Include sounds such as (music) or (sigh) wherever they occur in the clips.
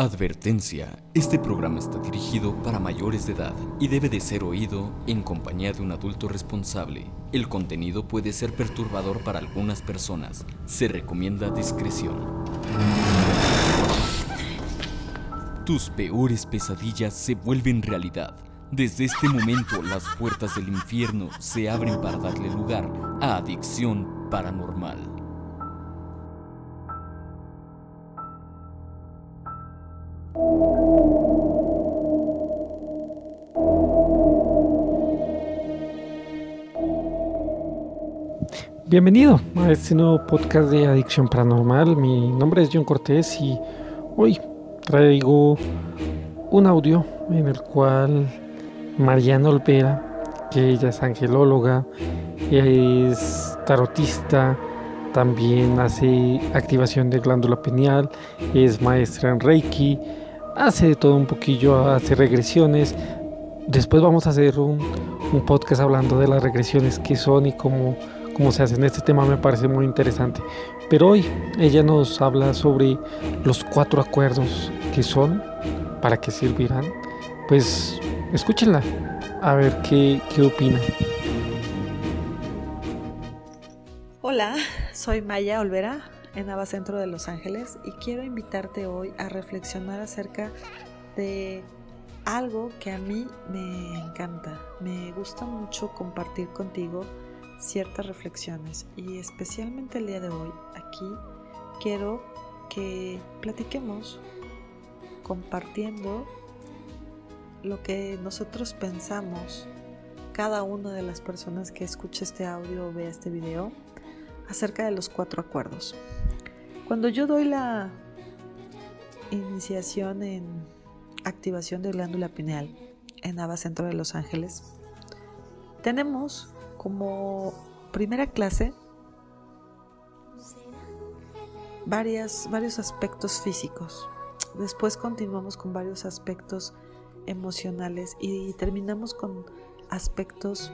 Advertencia, este programa está dirigido para mayores de edad y debe de ser oído en compañía de un adulto responsable. El contenido puede ser perturbador para algunas personas. Se recomienda discreción. Tus peores pesadillas se vuelven realidad. Desde este momento las puertas del infierno se abren para darle lugar a adicción paranormal. Bienvenido a este nuevo podcast de Adicción Paranormal. Mi nombre es John Cortés y hoy traigo un audio en el cual Mariana Olvera, que ella es angelóloga, es tarotista, también hace activación de glándula pineal, es maestra en Reiki, hace todo un poquillo, hace regresiones. Después vamos a hacer un, un podcast hablando de las regresiones que son y cómo cómo se en Este tema me parece muy interesante. Pero hoy ella nos habla sobre los cuatro acuerdos que son, para qué servirán. Pues escúchenla, a ver qué, qué opina. Hola, soy Maya Olvera en Nava Centro de Los Ángeles y quiero invitarte hoy a reflexionar acerca de algo que a mí me encanta. Me gusta mucho compartir contigo ciertas reflexiones y especialmente el día de hoy aquí quiero que platiquemos compartiendo lo que nosotros pensamos cada una de las personas que escuche este audio o vea este video acerca de los cuatro acuerdos. Cuando yo doy la iniciación en activación de glándula pineal en Ava Centro de Los Ángeles, tenemos como primera clase varias, varios aspectos físicos. Después continuamos con varios aspectos emocionales y terminamos con aspectos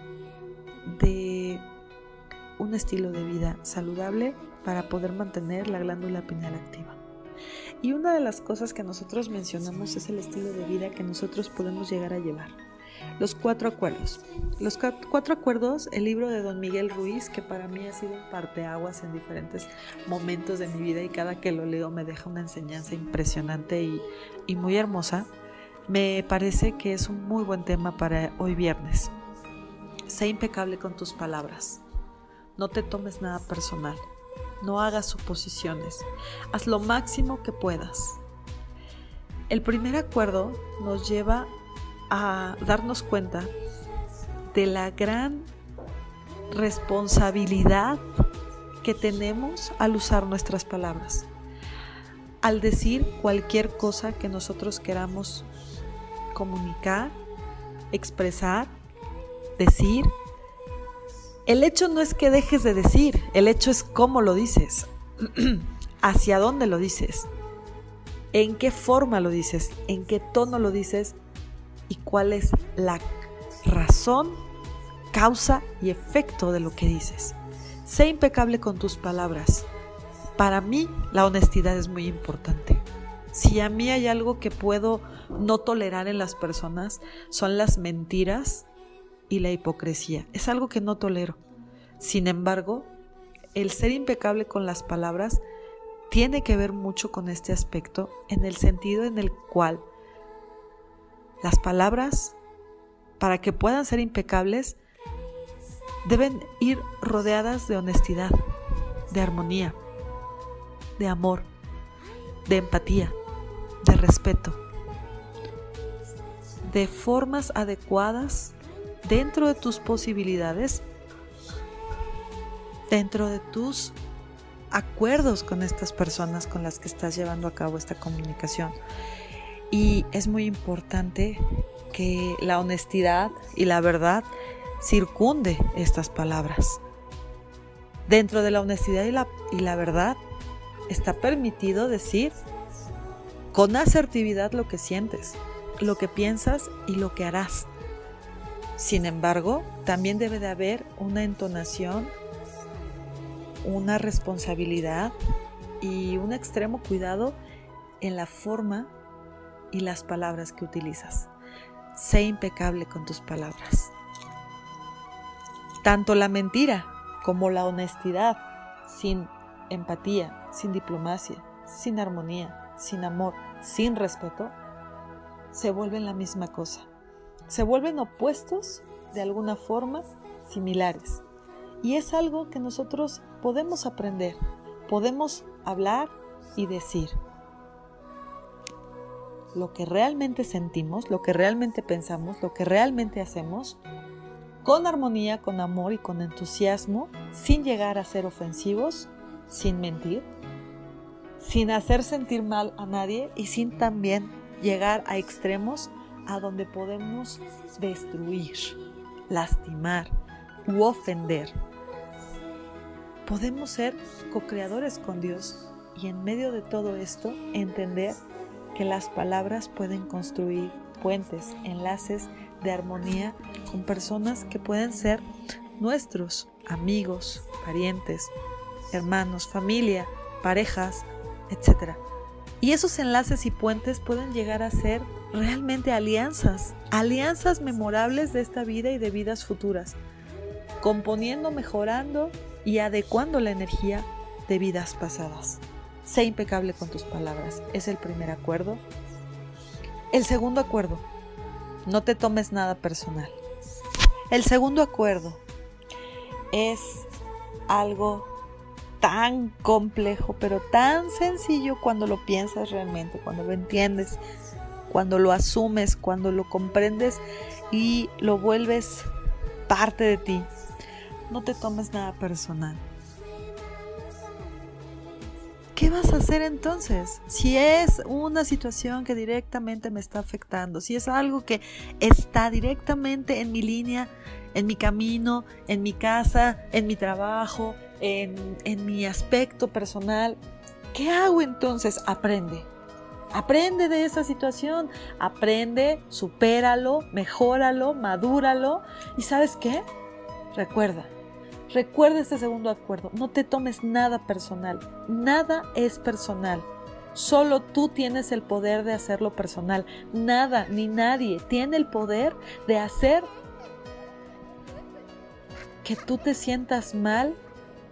de un estilo de vida saludable para poder mantener la glándula pineal activa. Y una de las cosas que nosotros mencionamos es el estilo de vida que nosotros podemos llegar a llevar. Los cuatro acuerdos. Los cuatro acuerdos, el libro de Don Miguel Ruiz, que para mí ha sido un parteaguas en diferentes momentos de mi vida y cada que lo leo me deja una enseñanza impresionante y, y muy hermosa, me parece que es un muy buen tema para hoy viernes. Sé impecable con tus palabras. No te tomes nada personal. No hagas suposiciones. Haz lo máximo que puedas. El primer acuerdo nos lleva a darnos cuenta de la gran responsabilidad que tenemos al usar nuestras palabras. Al decir cualquier cosa que nosotros queramos comunicar, expresar, decir, el hecho no es que dejes de decir, el hecho es cómo lo dices, (clears throat) hacia dónde lo dices, en qué forma lo dices, en qué tono lo dices y cuál es la razón, causa y efecto de lo que dices. Sé impecable con tus palabras. Para mí la honestidad es muy importante. Si a mí hay algo que puedo no tolerar en las personas, son las mentiras y la hipocresía. Es algo que no tolero. Sin embargo, el ser impecable con las palabras tiene que ver mucho con este aspecto en el sentido en el cual las palabras, para que puedan ser impecables, deben ir rodeadas de honestidad, de armonía, de amor, de empatía, de respeto, de formas adecuadas dentro de tus posibilidades, dentro de tus acuerdos con estas personas con las que estás llevando a cabo esta comunicación. Y es muy importante que la honestidad y la verdad circunde estas palabras. Dentro de la honestidad y la, y la verdad está permitido decir con asertividad lo que sientes, lo que piensas y lo que harás. Sin embargo, también debe de haber una entonación, una responsabilidad y un extremo cuidado en la forma y las palabras que utilizas. Sé impecable con tus palabras. Tanto la mentira como la honestidad, sin empatía, sin diplomacia, sin armonía, sin amor, sin respeto, se vuelven la misma cosa. Se vuelven opuestos de alguna forma similares. Y es algo que nosotros podemos aprender, podemos hablar y decir. Lo que realmente sentimos, lo que realmente pensamos, lo que realmente hacemos, con armonía, con amor y con entusiasmo, sin llegar a ser ofensivos, sin mentir, sin hacer sentir mal a nadie y sin también llegar a extremos a donde podemos destruir, lastimar u ofender. Podemos ser co-creadores con Dios y en medio de todo esto entender que las palabras pueden construir puentes, enlaces de armonía con personas que pueden ser nuestros amigos, parientes, hermanos, familia, parejas, etc. Y esos enlaces y puentes pueden llegar a ser realmente alianzas, alianzas memorables de esta vida y de vidas futuras, componiendo, mejorando y adecuando la energía de vidas pasadas. Sé impecable con tus palabras, es el primer acuerdo. El segundo acuerdo, no te tomes nada personal. El segundo acuerdo es algo tan complejo, pero tan sencillo cuando lo piensas realmente, cuando lo entiendes, cuando lo asumes, cuando lo comprendes y lo vuelves parte de ti. No te tomes nada personal. ¿Qué vas a hacer entonces? Si es una situación que directamente me está afectando, si es algo que está directamente en mi línea, en mi camino, en mi casa, en mi trabajo, en, mi aspecto personal. ¿Qué hago entonces? Aprende. Aprende de esa situación, aprende, supéralo, mejóralo, madúralo. ¿Y sabes qué? Recuerda, recuerda este segundo acuerdo. No te tomes nada personal. Nada es personal. Solo tú tienes el poder de hacerlo personal. Nada ni nadie tiene el poder de hacer que tú te sientas mal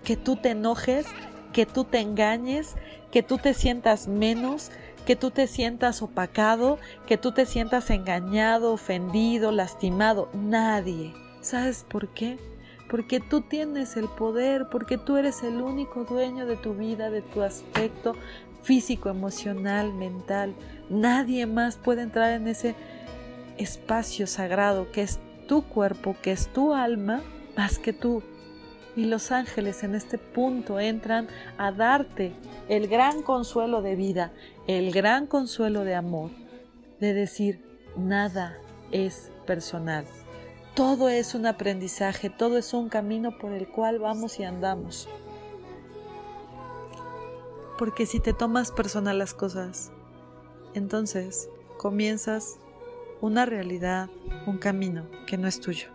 que tú te enojes, que tú te engañes, que tú te sientas menos, que tú te sientas opacado, que tú te sientas engañado, ofendido, lastimado. Nadie. ¿Sabes por qué? Porque tú tienes el poder, porque tú eres el único dueño de tu vida, de tu aspecto físico, emocional, mental. Nadie más puede entrar en ese espacio sagrado que es tu cuerpo, que es tu alma, más que tú. Y los ángeles en este punto entran a darte el gran consuelo de vida, el gran consuelo de amor, de decir, nada es personal. Todo es un aprendizaje, todo es un camino por el cual vamos y andamos. Porque si te tomas personal las cosas, entonces comienzas una realidad, un camino que no es tuyo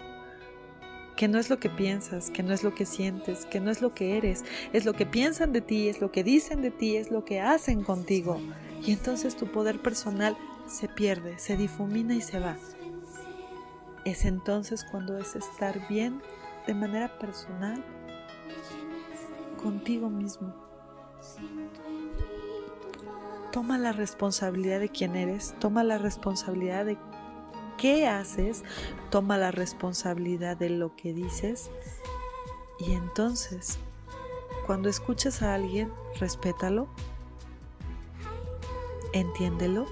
que no es lo que piensas, que no es lo que sientes, que no es lo que eres, es lo que piensan de ti, es lo que dicen de ti, es lo que hacen contigo. Y entonces tu poder personal se pierde, se difumina y se va. Es entonces cuando es estar bien de manera personal contigo mismo. Toma la responsabilidad de quién eres, toma la responsabilidad de qué haces, toma la responsabilidad de lo que dices y entonces, cuando escuches a alguien, respétalo, entiéndelo,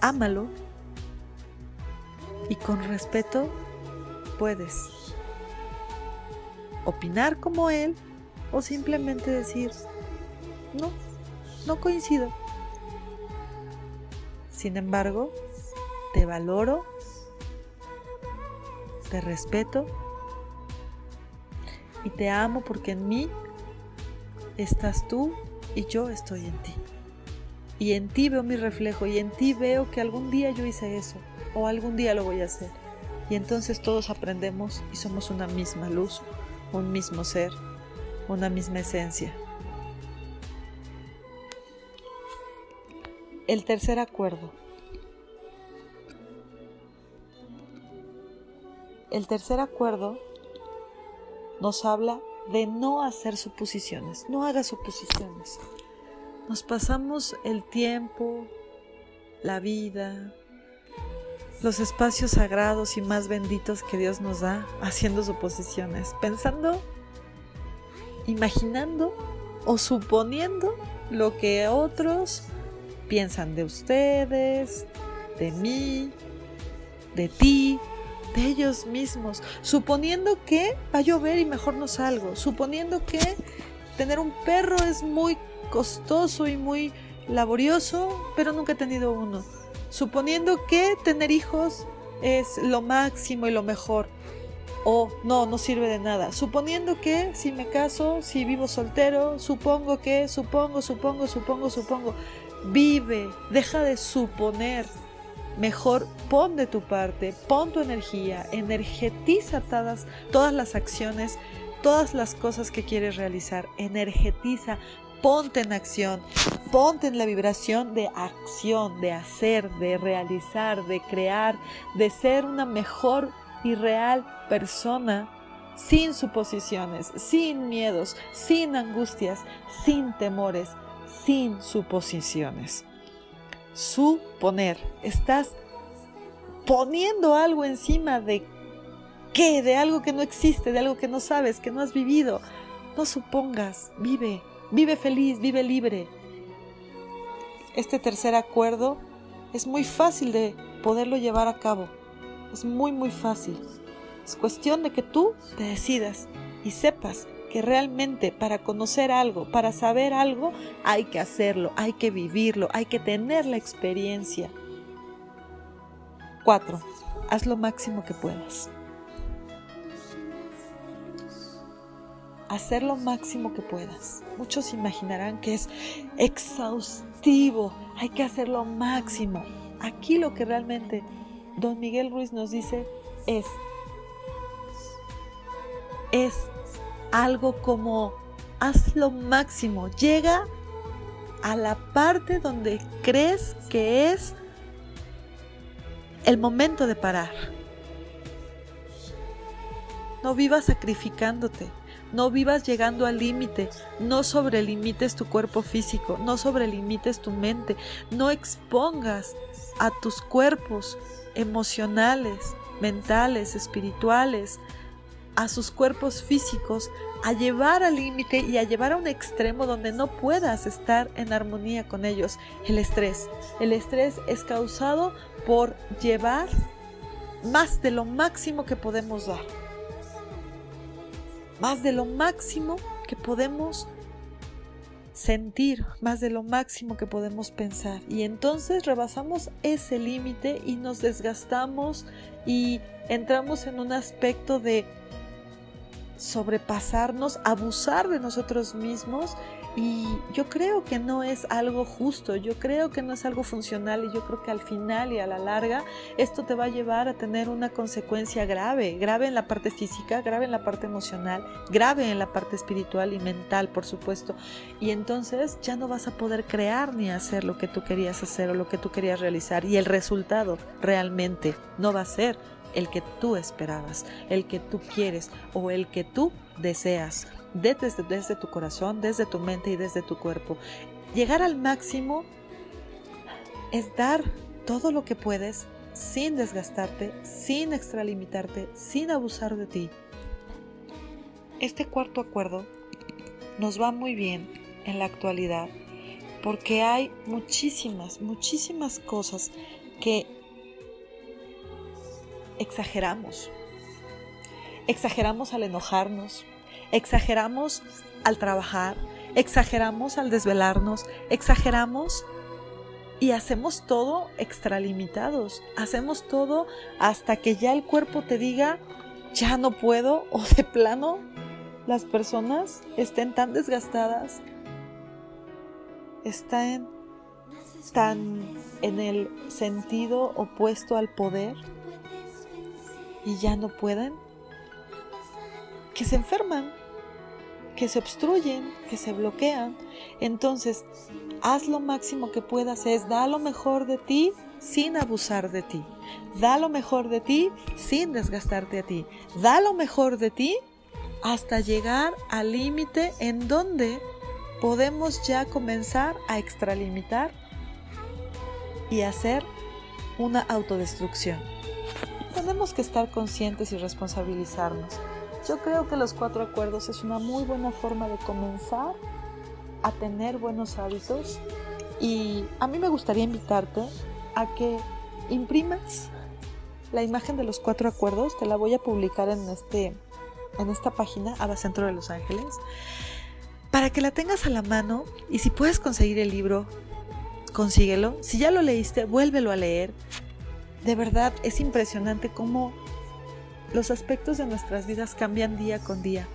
ámalo y con respeto puedes opinar como él o simplemente decir, no, no coincido. Sin embargo, te valoro, te respeto y te amo porque en mí estás tú y yo estoy en ti. Y en ti veo mi reflejo y en ti veo que algún día yo hice eso o algún día lo voy a hacer. Y entonces todos aprendemos y somos una misma luz, un mismo ser, una misma esencia. El tercer acuerdo. El tercer acuerdo nos habla de no hacer suposiciones. No hagas suposiciones. Nos pasamos el tiempo, la vida, los espacios sagrados y más benditos que Dios nos da haciendo suposiciones, pensando, imaginando o suponiendo lo que otros piensan de ustedes, de mí, de ti, de ellos mismos, suponiendo que va a llover y mejor no salgo, suponiendo que tener un perro es muy costoso y muy laborioso, pero nunca he tenido uno, suponiendo que tener hijos es lo máximo y lo mejor, o no, no sirve de nada, suponiendo que si me caso, si vivo soltero, supongo que, supongo, supongo, supongo, supongo, vive, deja de suponer. Mejor pon de tu parte, pon tu energía, energetiza todas, todas las acciones, todas las cosas que quieres realizar, energetiza, ponte en acción, ponte en la vibración de acción, de hacer, de realizar, de crear, de ser una mejor y real persona sin suposiciones, sin miedos, sin angustias, sin temores, sin suposiciones suponer. Estás poniendo algo encima de qué, de algo que no existe, de algo que no sabes, que no has vivido. No supongas, vive, vive feliz, vive libre. Este tercer acuerdo es muy fácil de poderlo llevar a cabo. Es muy, muy fácil. Es cuestión de que tú te decidas y sepas que realmente para conocer algo, para saber algo, hay que hacerlo, hay que vivirlo, hay que tener la experiencia. 4. Haz lo máximo que puedas. Hacer lo máximo que puedas. Muchos imaginarán que es exhaustivo, hay que hacer lo máximo. Aquí lo que realmente don Miguel Ruiz nos dice es, es algo como haz lo máximo, llega a la parte donde crees que es el momento de parar. No vivas sacrificándote, no vivas llegando al límite, no sobrelimites tu cuerpo físico, no sobrelimites tu mente, no expongas a tus cuerpos emocionales, mentales, espirituales, a sus cuerpos físicos a llevar al límite y a llevar a un extremo donde no puedas estar en armonía con ellos. El estrés. El estrés es causado por llevar más de lo máximo que podemos dar. Más de lo máximo que podemos sentir, más de lo máximo que podemos pensar. Y entonces rebasamos ese límite y nos desgastamos y entramos en un aspecto de sobrepasarnos, abusar de nosotros mismos y yo creo que no es algo justo, yo creo que no es algo funcional y yo creo que al final y a la larga esto te va a llevar a tener una consecuencia grave, grave en la parte física, grave en la parte emocional, grave en la parte espiritual y mental, por supuesto. Y entonces ya no vas a poder crear ni hacer lo que tú querías hacer o lo que tú querías realizar y el resultado realmente no va a ser el que tú esperabas, el que tú quieres o el que tú deseas, desde, desde tu corazón, desde tu mente y desde tu cuerpo. Llegar al máximo es dar todo lo que puedes sin desgastarte, sin extralimitarte, sin abusar de ti. Este cuarto acuerdo nos va muy bien en la actualidad porque hay muchísimas, muchísimas cosas que exageramos. Exageramos al enojarnos, exageramos al trabajar, exageramos al desvelarnos, exageramos y hacemos todo extralimitados. Hacemos todo hasta que ya el cuerpo te diga, ya no puedo (laughs) o de plano las personas estén tan desgastadas, están tan en el sentido opuesto al poder y ya no pueden, que se enferman, que se obstruyen, que se bloquean. Entonces, haz lo máximo que puedas, es da lo mejor de ti sin abusar de ti. Da lo mejor de ti sin desgastarte a ti. Da lo mejor de ti hasta llegar al límite en donde podemos ya comenzar a extralimitar y hacer una autodestrucción. Tenemos que estar conscientes y responsabilizarnos. Yo creo que los cuatro acuerdos es una muy buena forma de comenzar a tener buenos hábitos y a mí me gustaría invitarte a que imprimas la imagen de los cuatro acuerdos, te la voy a publicar en, este, en esta página, Centro de Los Ángeles, para que la tengas a la mano y si puedes conseguir el libro, consíguelo. Si ya lo leíste, vuélvelo a leer. De verdad es impresionante cómo los aspectos de nuestras vidas cambian día con día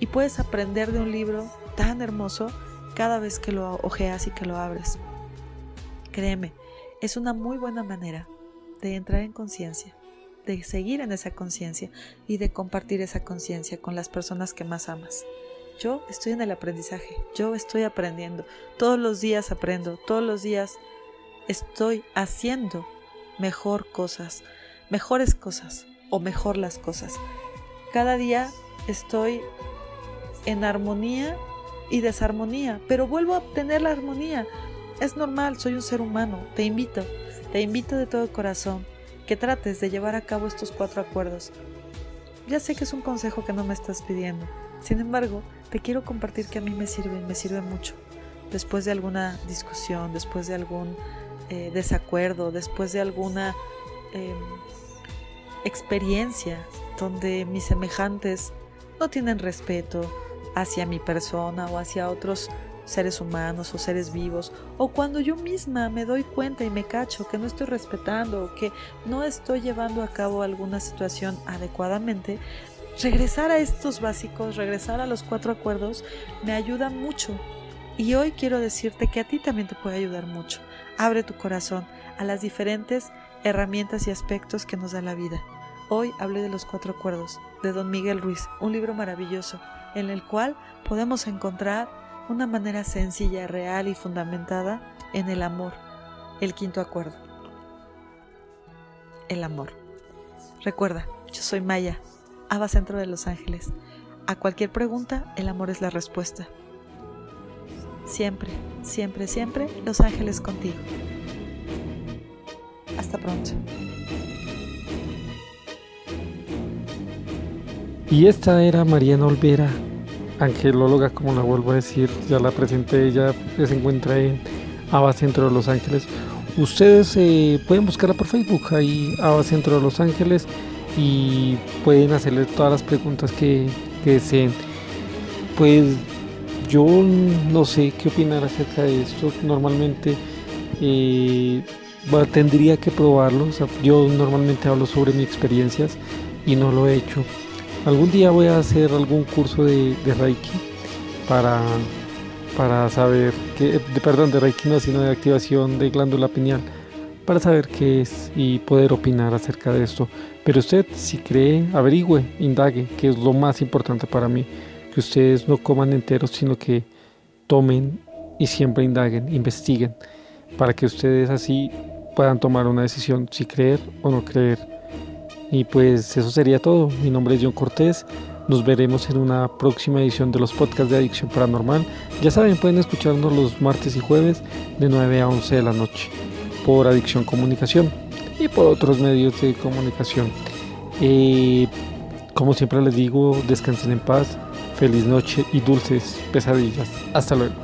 y puedes aprender de un libro tan hermoso cada vez que lo ojeas y que lo abres. Créeme, es una muy buena manera de entrar en conciencia, de seguir en esa conciencia y de compartir esa conciencia con las personas que más amas. Yo estoy en el aprendizaje, yo estoy aprendiendo, todos los días aprendo, todos los días estoy haciendo mejor cosas, mejores cosas o mejor las cosas. Cada día estoy en armonía y desarmonía, pero vuelvo a obtener la armonía. Es normal, soy un ser humano, te invito, te invito de todo corazón que trates de llevar a cabo estos cuatro acuerdos. Ya sé que es un consejo que no me estás pidiendo, sin embargo, te quiero compartir que a mí me sirve, me sirve mucho. Después de alguna discusión, después de algún eh, desacuerdo, después de alguna em, experiencia donde mis semejantes no tienen respeto, hacia mi persona o hacia otros seres humanos o seres vivos, o cuando yo misma me doy cuenta y me cacho que no estoy respetando o que no estoy llevando a cabo alguna situación adecuadamente, regresar a estos básicos, regresar a los cuatro acuerdos, me ayuda mucho. Y hoy quiero decirte que a ti también te puede ayudar mucho. Abre tu corazón a las diferentes herramientas y aspectos que nos da la vida. Hoy hablé de los cuatro acuerdos de Don Miguel Ruiz, un libro maravilloso en el cual podemos encontrar una manera sencilla, real y fundamentada en el amor. El quinto acuerdo. El amor. Recuerda, yo soy Maya, Ava Centro de Los Ángeles. A cualquier pregunta, el amor es la respuesta. Siempre, siempre, siempre, Los Ángeles contigo. Hasta pronto. Y esta era Mariana Olvera, angelóloga, como la vuelvo a decir, ya la presenté, ella se encuentra en Ava Centro de Los Ángeles. Ustedes eh, pueden buscarla por Facebook, ahí Ava Centro de Los Ángeles, y pueden hacerle todas las preguntas que, deseen. Pues yo no sé qué opinar acerca de esto. Normalmente eh, tendría que probarlo. yo normalmente hablo sobre mis experiencias y no lo he hecho. Algún día voy a hacer algún curso de, Reiki para, para saber que, de, perdón, de Reiki no, sino de activación de glándula pineal, para saber qué es y poder opinar acerca de esto. Pero usted, si cree, averigüe, indague, que es lo más importante para mí, que ustedes no coman enteros, sino que tomen y siempre indaguen, investiguen, para que ustedes así puedan tomar una decisión si creer o no creer y pues eso sería todo. Mi nombre es John Cortés. Nos veremos en una próxima edición de los podcasts de Adicción Paranormal. Ya saben, pueden escucharnos los martes y jueves de 9 a 11 de la noche por Adicción Comunicación y por otros medios de comunicación. Eh, como siempre les digo, descansen en paz, feliz noche y dulces pesadillas. Hasta luego.